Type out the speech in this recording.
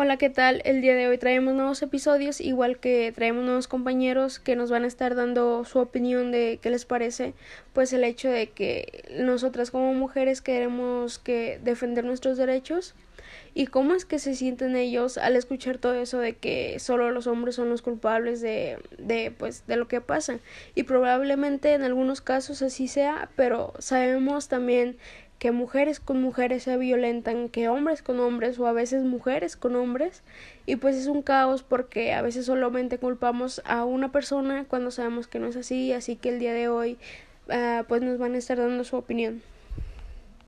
Hola, ¿qué tal? El día de hoy traemos nuevos episodios, igual que traemos nuevos compañeros que nos van a estar dando su opinión de qué les parece, pues el hecho de que nosotras como mujeres queremos que defender nuestros derechos y cómo es que se sienten ellos al escuchar todo eso de que solo los hombres son los culpables de, de pues de lo que pasa y probablemente en algunos casos así sea, pero sabemos también que mujeres con mujeres se violentan, que hombres con hombres o a veces mujeres con hombres y pues es un caos porque a veces solamente culpamos a una persona cuando sabemos que no es así, así que el día de hoy uh, pues nos van a estar dando su opinión.